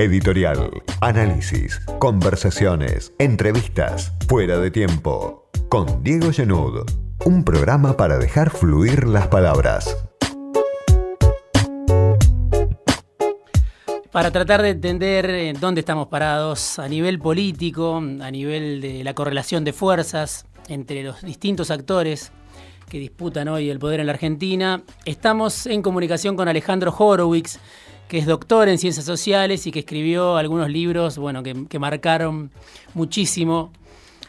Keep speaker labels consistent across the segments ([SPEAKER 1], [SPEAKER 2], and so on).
[SPEAKER 1] Editorial, análisis, conversaciones, entrevistas, fuera de tiempo. Con Diego Genud, un programa para dejar fluir las palabras.
[SPEAKER 2] Para tratar de entender eh, dónde estamos parados a nivel político, a nivel de la correlación de fuerzas entre los distintos actores que disputan hoy el poder en la Argentina. Estamos en comunicación con Alejandro Horowitz, que es doctor en ciencias sociales y que escribió algunos libros bueno, que, marcaron muchísimo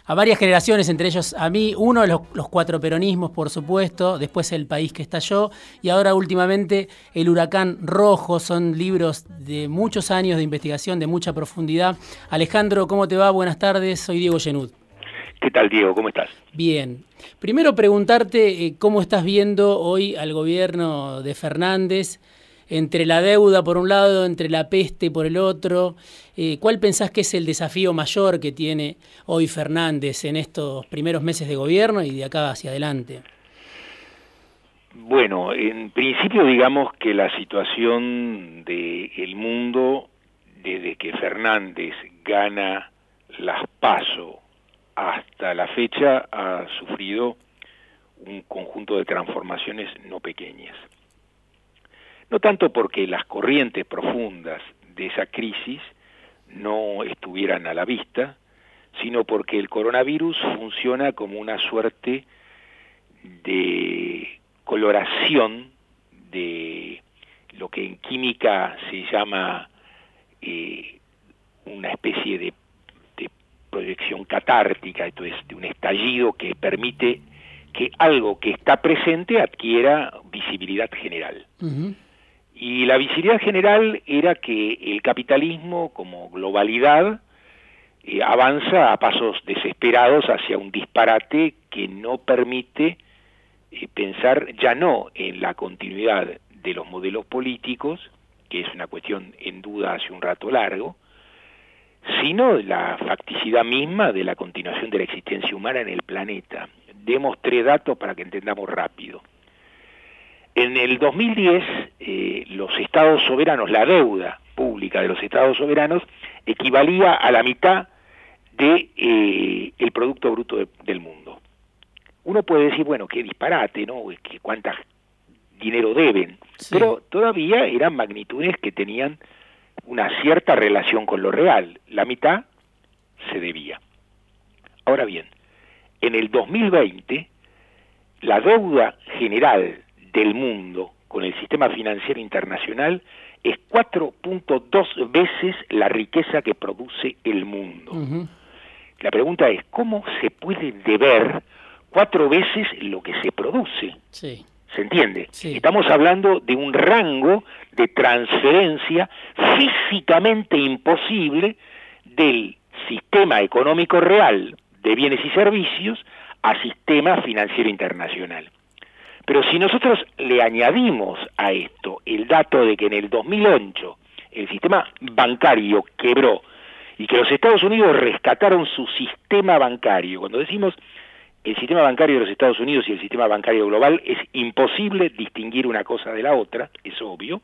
[SPEAKER 2] a varias generaciones, entre ellos a mí, uno, los, los cuatro peronismos, por supuesto, después El país que estalló y ahora últimamente El huracán rojo, son libros de muchos años de investigación, de mucha profundidad. Alejandro, ¿cómo te va? Buenas tardes, soy Diego Genud.
[SPEAKER 3] ¿Qué tal, Diego? ¿Cómo estás?
[SPEAKER 2] Bien. Primero preguntarte eh, cómo estás viendo hoy al gobierno de Fernández, entre la deuda por un lado, entre la peste por el otro. Eh, ¿Cuál pensás que es el desafío mayor que tiene hoy Fernández en estos primeros meses de gobierno y de acá hacia adelante?
[SPEAKER 3] Bueno, en principio digamos que la situación del mundo desde que Fernández gana las PASO hasta la fecha ha sufrido un conjunto de transformaciones no pequeñas. No tanto porque las corrientes profundas de esa crisis no estuvieran a la vista, sino porque el coronavirus funciona como una suerte de coloración de lo que en química se llama eh, una especie de proyección catártica, es, de un estallido que permite que algo que está presente adquiera visibilidad general. Y la visibilidad general era que el capitalismo como globalidad eh, avanza a pasos desesperados hacia un disparate que no permite eh, pensar ya no en la continuidad de los modelos políticos, que es una cuestión en duda hace un rato largo, sino la facticidad misma de la continuación de la existencia humana en el planeta. Demos tres datos para que entendamos rápido. En el 2010, eh, los estados soberanos, la deuda pública de los estados soberanos, equivalía a la mitad de eh, el producto bruto del mundo. Uno puede decir, bueno, qué disparate, ¿no? Que cuánta dinero deben, pero todavía eran magnitudes que tenían una cierta relación con lo real. La mitad se debía. Ahora bien, en el 2020, la deuda general del mundo con el sistema financiero internacional es 4.2 veces la riqueza que produce el mundo. La pregunta es, ¿cómo se puede deber cuatro veces lo que se produce? Sí. ¿Se entiende? Estamos hablando de un rango de transferencia físicamente imposible del sistema económico real de bienes y servicios a sistema financiero internacional. Pero si nosotros le añadimos a esto el dato de que en el 2008 el sistema bancario quebró y que los Estados Unidos rescataron su sistema bancario, cuando decimos el sistema bancario de los Estados Unidos y el sistema bancario global es imposible distinguir una cosa de la otra, es obvio,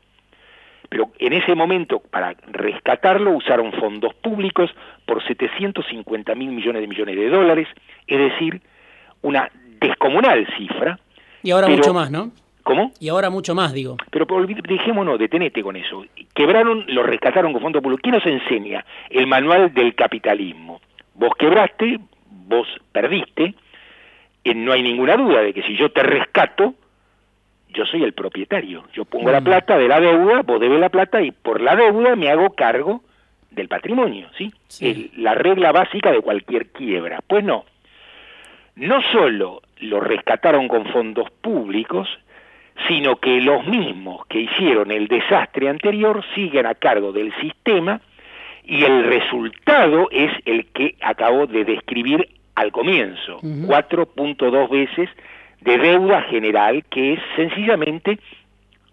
[SPEAKER 3] pero en ese momento para rescatarlo usaron fondos públicos por 750 mil millones de millones de dólares, es decir, una descomunal cifra.
[SPEAKER 2] Y ahora mucho más, ¿no?
[SPEAKER 3] ¿Cómo?
[SPEAKER 2] Y ahora mucho más, digo.
[SPEAKER 3] Pero dejémonos, detenete con eso. Quebraron, lo rescataron con fondos públicos. ¿Quién nos enseña? El manual del capitalismo. Vos quebraste, vos perdiste, no hay ninguna duda de que si yo te rescato, yo soy el propietario. Yo pongo la mm. plata de la deuda, vos debes la plata y por la deuda me hago cargo del patrimonio, ¿sí? Es la regla básica de cualquier quiebra. Pues no. No solo lo rescataron con fondos públicos, sino que los mismos que hicieron el desastre anterior siguen a cargo del sistema y el resultado es el que acabo de describir al comienzo, 4.2 veces de deuda general, que es sencillamente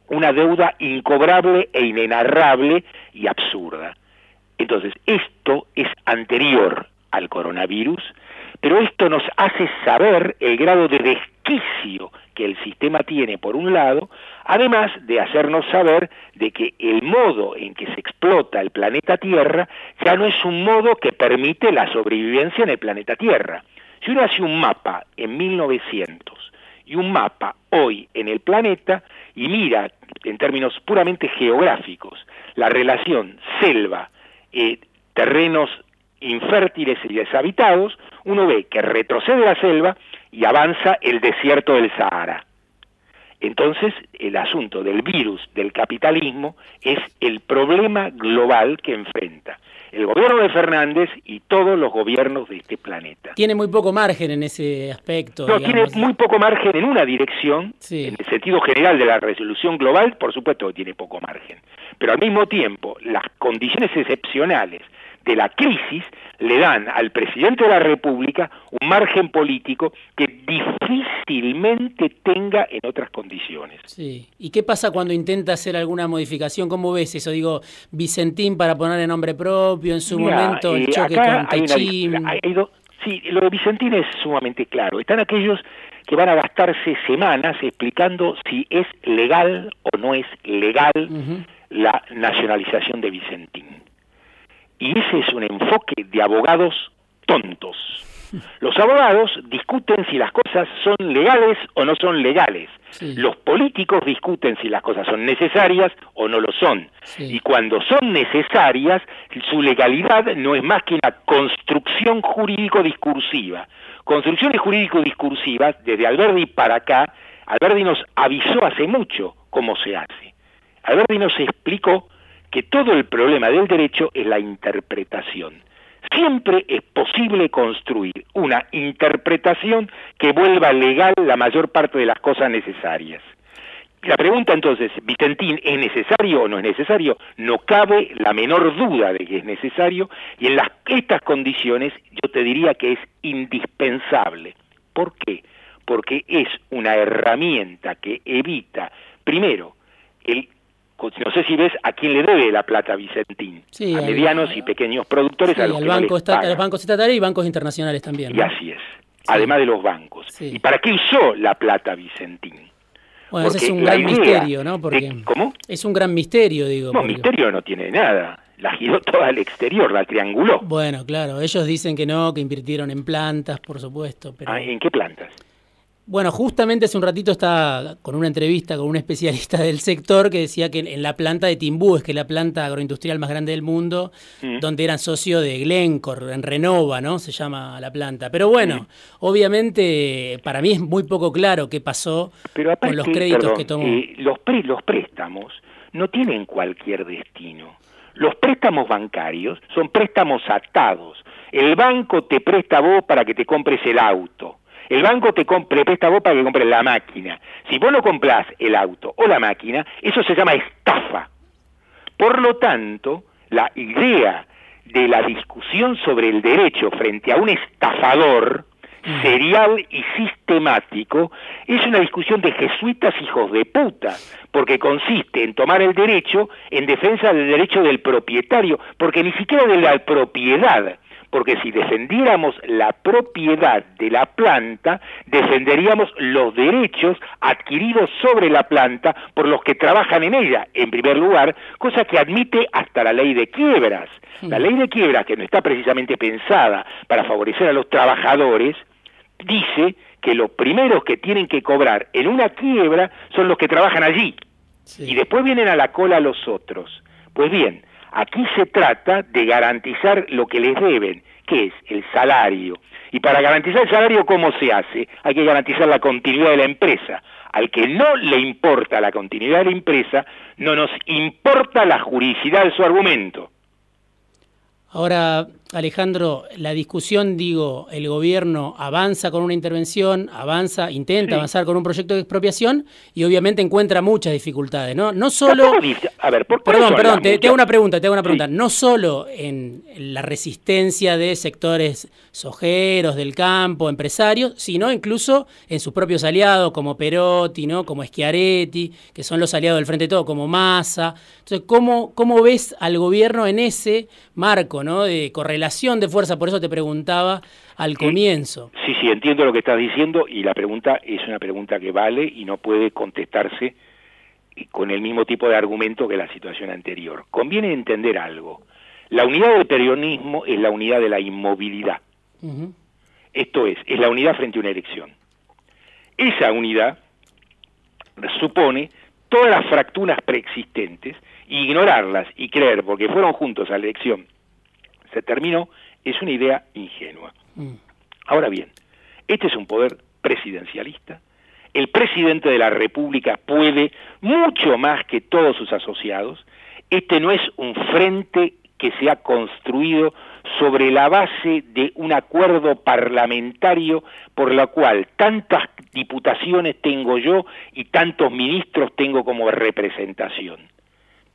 [SPEAKER 3] una deuda incobrable e inenarrable y absurda. Entonces, esto es anterior al coronavirus, pero esto nos hace saber el grado de resquicio que el sistema tiene por un lado, además de hacernos saber de que el modo en que se explota el planeta Tierra ya no es un modo que permite la sobrevivencia en el planeta Tierra. Si uno hace un mapa en 1900 y un mapa hoy en el planeta y mira en términos puramente geográficos la relación selva, eh, terrenos infértiles y deshabitados, uno ve que retrocede la selva y avanza el desierto del Sahara. Entonces, el asunto del virus del capitalismo es el problema global que enfrenta el gobierno de Fernández y todos los gobiernos de este planeta.
[SPEAKER 2] Tiene muy poco margen en ese aspecto.
[SPEAKER 3] No, tiene muy poco margen en una dirección, en el sentido general de la resolución global, por supuesto que tiene poco margen. Pero al mismo tiempo, las condiciones excepcionales de la crisis le dan al presidente de la República un margen político que difícilmente tenga en otras condiciones.
[SPEAKER 2] Sí. ¿Y qué pasa cuando intenta hacer alguna modificación? ¿Cómo ves eso? Digo, Vicentín para poner el nombre propio, en su momento el eh, choque con Techín.
[SPEAKER 3] Sí, lo de Vicentín es sumamente claro. Están aquellos que van a gastarse semanas explicando si es legal o no es legal la nacionalización de Vicentín. Y ese es un enfoque de abogados tontos. Los abogados discuten si las cosas son legales o no son legales. Los políticos discuten si las cosas son necesarias o no lo son. Y cuando son necesarias, su legalidad no es más que una construcción jurídico-discursiva. Construcciones jurídico-discursivas, desde Alberdi para acá, Alberdi nos avisó hace mucho cómo se hace. Alberdi nos explicó que todo el problema del derecho es la interpretación. Siempre es posible construir una interpretación que vuelva legal la mayor parte de las cosas necesarias. La pregunta entonces, Vicentín, ¿es necesario o no es necesario? No cabe la menor duda de que es necesario y en las, estas condiciones yo te diría que es indispensable. ¿Por qué? Porque es una herramienta que evita, primero, el no sé si ves a quién le debe la plata Vicentín, a medianos y pequeños productores, a los
[SPEAKER 2] bancos, los bancos estatales y bancos internacionales también.
[SPEAKER 3] Y así es, además de los bancos. ¿Y para qué usó la plata Vicentín?
[SPEAKER 2] Bueno, ese es un gran misterio, ¿no? Porque
[SPEAKER 3] ¿Cómo?
[SPEAKER 2] Es un gran misterio, digo.
[SPEAKER 3] No, misterio no tiene nada. La giró toda al exterior, la trianguló.
[SPEAKER 2] Bueno, claro, ellos dicen que no, que invirtieron en plantas, por supuesto. Pero...
[SPEAKER 3] Ah, ¿En qué plantas?
[SPEAKER 2] Bueno, justamente hace un ratito estaba con una entrevista con un especialista del sector que decía que en la planta de Timbú, es que es la planta agroindustrial más grande del mundo, mm. donde eran socio de Glencore, en Renova, ¿no? Se llama la planta. Pero bueno, mm. obviamente para mí es muy poco claro qué pasó con los créditos que tomó.
[SPEAKER 3] Eh, los, los préstamos no tienen cualquier destino. Los préstamos bancarios son préstamos atados. El banco te presta a vos para que te compres el auto el banco te, compre, presta vos para que compres la máquina. Si vos no comprás el auto o la máquina, eso se llama estafa. Por lo tanto, la idea de la discusión sobre el derecho frente a un estafador mm. serial y sistemático es una discusión de jesuitas hijos de puta, porque consiste en tomar el derecho en defensa del derecho del propietario, porque ni siquiera de la propiedad, porque si defendiéramos la propiedad de la planta, defenderíamos los derechos adquiridos sobre la planta por los que trabajan en ella, en primer lugar, cosa que admite hasta la ley de quiebras. La ley de quiebras, que no está precisamente pensada para favorecer a los trabajadores, dice que los primeros que tienen que cobrar en una quiebra son los que trabajan allí. Y después vienen a la cola los otros. Pues bien, Aquí se trata de garantizar lo que les deben, que es el salario. Y para garantizar el salario, ¿cómo se hace? Hay que garantizar la continuidad de la empresa. Al que no le importa la continuidad de la empresa, no nos importa la juridicidad de su argumento.
[SPEAKER 2] Ahora, Alejandro, la discusión, digo, el gobierno avanza con una intervención, avanza, intenta avanzar con un proyecto de expropiación y obviamente encuentra muchas dificultades, ¿no? No solo...
[SPEAKER 3] A ver, por,
[SPEAKER 2] perdón, perdón, te, hago una pregunta, te hago una pregunta. No solo en la resistencia de sectores sojeros del campo, empresarios, sino incluso en sus propios aliados como Perotti, ¿no? Como Schiaretti, que son los aliados del Frente de Todo, como Massa. Entonces, ¿cómo, cómo ves al gobierno en ese marco, ¿no? De correlación de fuerza, por eso te preguntaba al comienzo.
[SPEAKER 3] Sí, sí, entiendo lo que estás diciendo y la pregunta es una pregunta que vale y no puede contestarse con el mismo tipo de argumento que la situación anterior. Conviene entender algo. La unidad del peronismo es la unidad de la inmovilidad. Esto es, es la unidad frente a una elección. Esa unidad supone todas las fracturas preexistentes, ignorarlas y creer, porque fueron juntos a la elección, se terminó, es una idea ingenua. Mm. Ahora bien, este es un poder presidencialista. El presidente de la República puede mucho más que todos sus asociados. Este no es un frente que se ha construido sobre la base de un acuerdo parlamentario por la cual tantas diputaciones tengo yo y tantos ministros tengo como representación.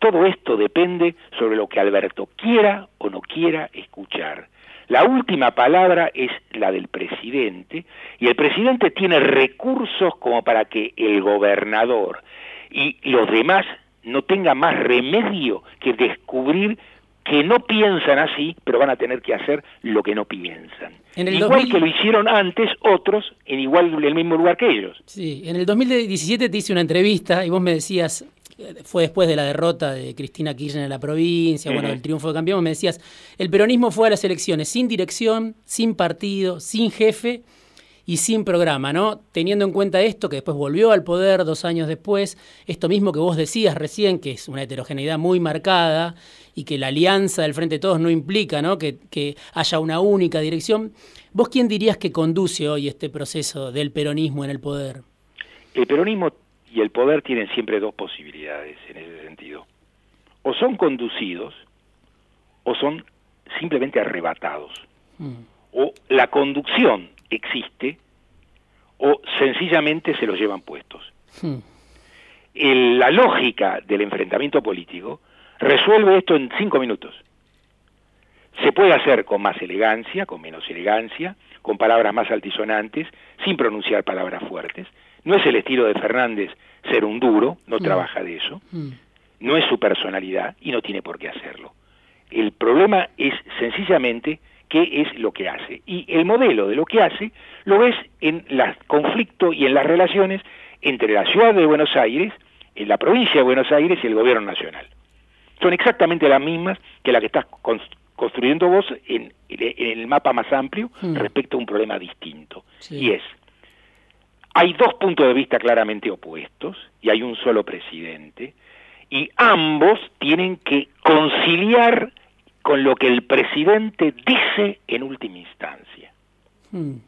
[SPEAKER 3] Todo esto depende sobre lo que Alberto quiera o no quiera escuchar. La última palabra es la del presidente y el presidente tiene recursos como para que el gobernador y los demás no tengan más remedio que descubrir que no piensan así, pero van a tener que hacer lo que no piensan. igual que lo hicieron antes otros en igual el mismo lugar que ellos.
[SPEAKER 2] Sí, en el 2017 te hice una entrevista y vos me decías, fue después de la derrota de Cristina Kirchner en la provincia, bueno, del triunfo de campeón, me decías, el peronismo fue a las elecciones sin dirección, sin partido, sin jefe y sin programa, ¿no? Teniendo en cuenta esto, que después volvió al poder dos años después, esto mismo que vos decías recién, que es una heterogeneidad muy marcada y que la alianza del Frente de Todos no implica, ¿no? Que, que haya una única dirección. ¿Vos quién dirías que conduce hoy este proceso del peronismo en el poder?
[SPEAKER 3] El peronismo y el poder tienen siempre dos posibilidades en ese sentido. O son conducidos o son simplemente arrebatados. Mm. O la conducción existe o sencillamente se los llevan puestos. Hmm. la lógica del enfrentamiento político resuelve esto en cinco minutos. Se puede hacer con más elegancia, con menos elegancia, con palabras más altisonantes, sin pronunciar palabras fuertes. No es el estilo de Fernández ser un duro, no hmm. trabaja de eso. Hmm. No es su personalidad y no tiene por qué hacerlo. El problema es sencillamente qué es lo que hace. Y el modelo de lo que hace lo ves en el conflicto y en las relaciones entre la ciudad de Buenos Aires, en la provincia de Buenos Aires y el gobierno nacional. Son exactamente las mismas que la que estás construyendo vos en, el mapa más amplio hmm. respecto a un problema distinto. Y es, hay dos puntos de vista claramente opuestos y hay un solo presidente y ambos tienen que conciliar con lo que el presidente dice en última instancia. Hmm.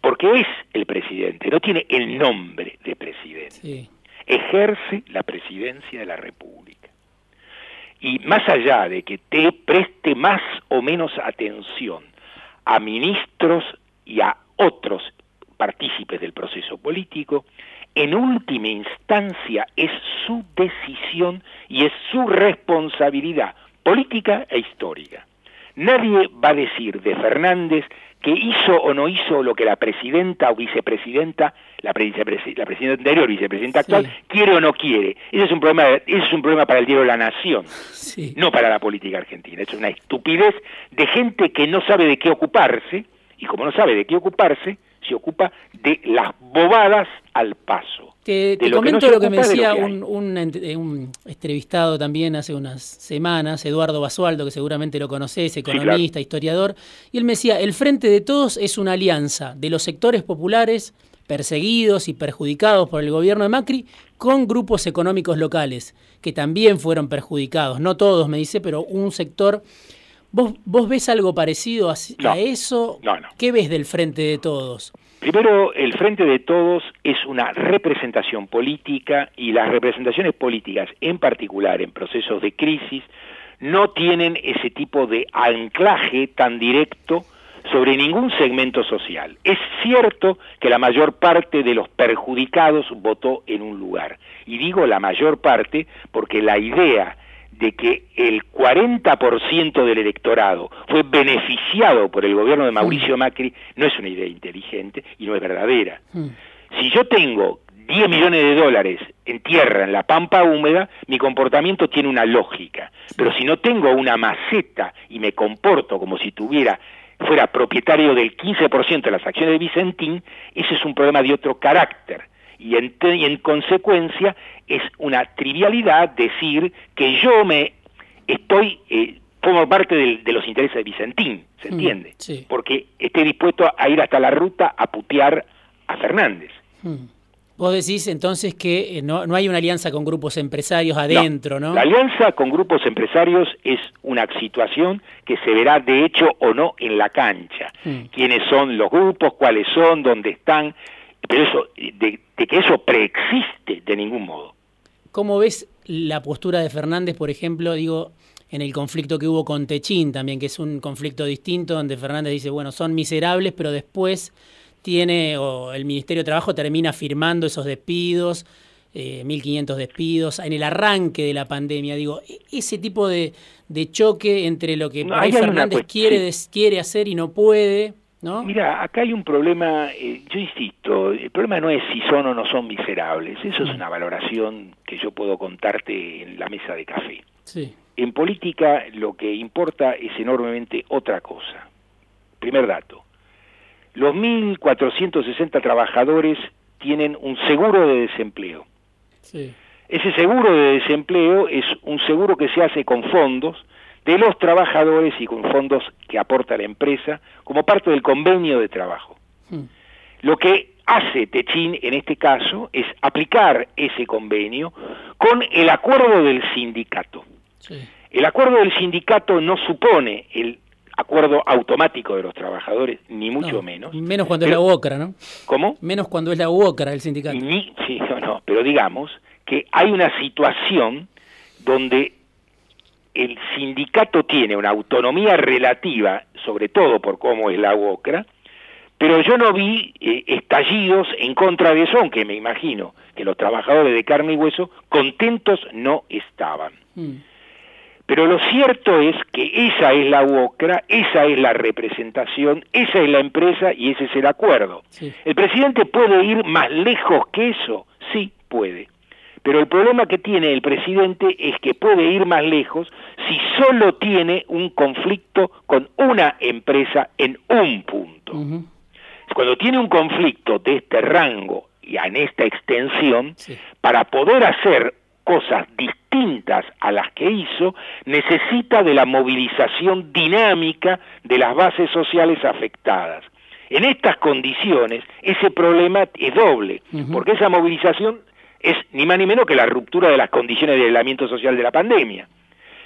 [SPEAKER 3] Porque es el presidente, no tiene el nombre de presidente. Ejerce la presidencia de la República. Y más allá de que te preste más o menos atención a ministros y a otros partícipes del proceso político, en última instancia es su decisión y es su responsabilidad política e histórica. Nadie va a decir de Fernández que hizo o no hizo lo que la presidenta o vicepresidenta, la, la presidenta anterior, vicepresidenta actual, quiere o no quiere. Ese es un problema, ese es un problema para el diario de la Nación, no para la política argentina. Es una estupidez de gente que no sabe de qué ocuparse, y como no sabe de qué ocuparse, se ocupa de las bobadas al paso.
[SPEAKER 2] Te, comento lo que me decía un, eh, un, entrevistado también hace unas semanas, Eduardo Basualdo, que seguramente lo conoces, economista, historiador, y él me decía, el Frente de Todos es una alianza de los sectores populares perseguidos y perjudicados por el gobierno de Macri con grupos económicos locales, que también fueron perjudicados, no todos, me dice, pero un sector ¿Vos, ¿Vos ves algo parecido a, eso?
[SPEAKER 3] No, no.
[SPEAKER 2] ¿Qué ves del Frente de Todos?
[SPEAKER 3] Primero, el Frente de Todos es una representación política y las representaciones políticas, en particular en procesos de crisis, no tienen ese tipo de anclaje tan directo sobre ningún segmento social. Es cierto que la mayor parte de los perjudicados votó en un lugar. Y digo la mayor parte porque la idea de que el 40% del electorado fue beneficiado por el gobierno de Mauricio Macri no es una idea inteligente y no es verdadera. Si yo tengo 10 millones de dólares en tierra, en la pampa húmeda, mi comportamiento tiene una lógica. Pero si no tengo una maceta y me comporto como si tuviera fuera propietario del 15% de las acciones de Vicentín, ese es un problema de otro carácter. Y en, en consecuencia es una trivialidad decir que yo me estoy, eh, formo parte de los intereses de Vicentín, ¿se mm, entiende? Porque esté dispuesto a ir hasta la ruta a putear a Fernández. Mm.
[SPEAKER 2] Vos decís entonces que eh, no, hay una alianza con grupos empresarios adentro, ¿no?
[SPEAKER 3] La alianza con grupos empresarios es una situación que se verá de hecho o no en la cancha. Mm. ¿Quiénes son los grupos? ¿Cuáles son? ¿Dónde están? Pero eso, de, que eso preexiste de ningún modo.
[SPEAKER 2] ¿Cómo ves la postura de Fernández, por ejemplo, digo, en el conflicto que hubo con Techín también, que es un conflicto distinto, donde Fernández dice, bueno, son miserables, pero después tiene, o el Ministerio de Trabajo termina firmando esos despidos, 1.500 eh, despidos, en el arranque de la pandemia. Digo, e, ese tipo de, choque entre lo que Fernández quiere, quiere hacer y no puede. ¿No?
[SPEAKER 3] Mira, acá hay un problema, eh, yo insisto, el problema no es si son o no son miserables, eso es mm. una valoración que yo puedo contarte en la mesa de café. Sí. En política lo que importa es enormemente otra cosa. Primer dato, los 1.460 trabajadores tienen un seguro de desempleo. Ese seguro de desempleo es un seguro que se hace con fondos de los trabajadores y con fondos que aporta la empresa como parte del convenio de trabajo. Hmm. Lo que hace Techín en este caso es aplicar ese convenio con el acuerdo del sindicato. El acuerdo del sindicato no supone el acuerdo automático de los trabajadores, ni mucho menos.
[SPEAKER 2] Menos cuando es la UOCRA, ¿no?
[SPEAKER 3] ¿Cómo?
[SPEAKER 2] Menos cuando es la UOCRA el sindicato.
[SPEAKER 3] Ni, sí, no, no, pero digamos que hay una situación donde el sindicato tiene una autonomía relativa, sobre todo por cómo es la UOCRA, pero yo no vi eh, estallidos en contra de eso, aunque me imagino que los trabajadores de carne y hueso contentos no estaban. Mm. Pero lo cierto es que esa es la UOCRA, esa es la representación, esa es la empresa y ese es el acuerdo. ¿El presidente puede ir más lejos que eso? Sí, puede. Pero el problema que tiene el presidente es que puede ir más lejos si solo tiene un conflicto con una empresa en un punto. Cuando tiene un conflicto de este rango y en esta extensión, para poder hacer cosas distintas a las que hizo, necesita de la movilización dinámica de las bases sociales afectadas. En estas condiciones, ese problema es doble, porque esa movilización es ni más ni menos que la ruptura de las condiciones de aislamiento social de la pandemia.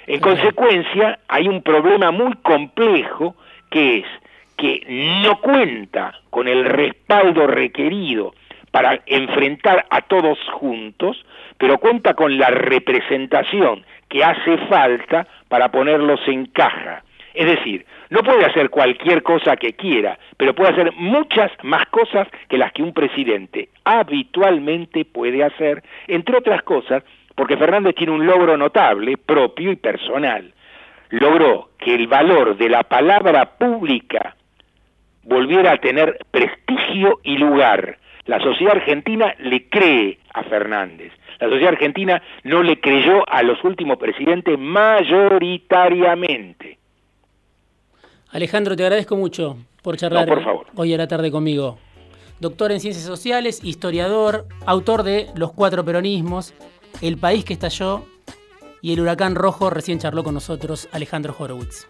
[SPEAKER 3] En consecuencia, hay un problema muy complejo que es que no cuenta con el respaldo requerido para enfrentar a todos juntos, pero cuenta con la representación que hace falta para ponerlos en caja. Es decir, no puede hacer cualquier cosa que quiera, pero puede hacer muchas más cosas que las que un presidente habitualmente puede hacer, entre otras cosas, porque Fernández tiene un logro notable, propio y personal. Logró que el valor de la palabra pública volviera a tener prestigio y lugar. La sociedad argentina le cree a Fernández. La sociedad argentina no le creyó a los últimos presidentes mayoritariamente.
[SPEAKER 2] Alejandro, te agradezco mucho por charlar hoy a la tarde conmigo. Doctor en Ciencias Sociales, historiador, autor de Los Cuatro Peronismos, El País que estalló y El Huracán Rojo, recién charló con nosotros Alejandro Horowitz.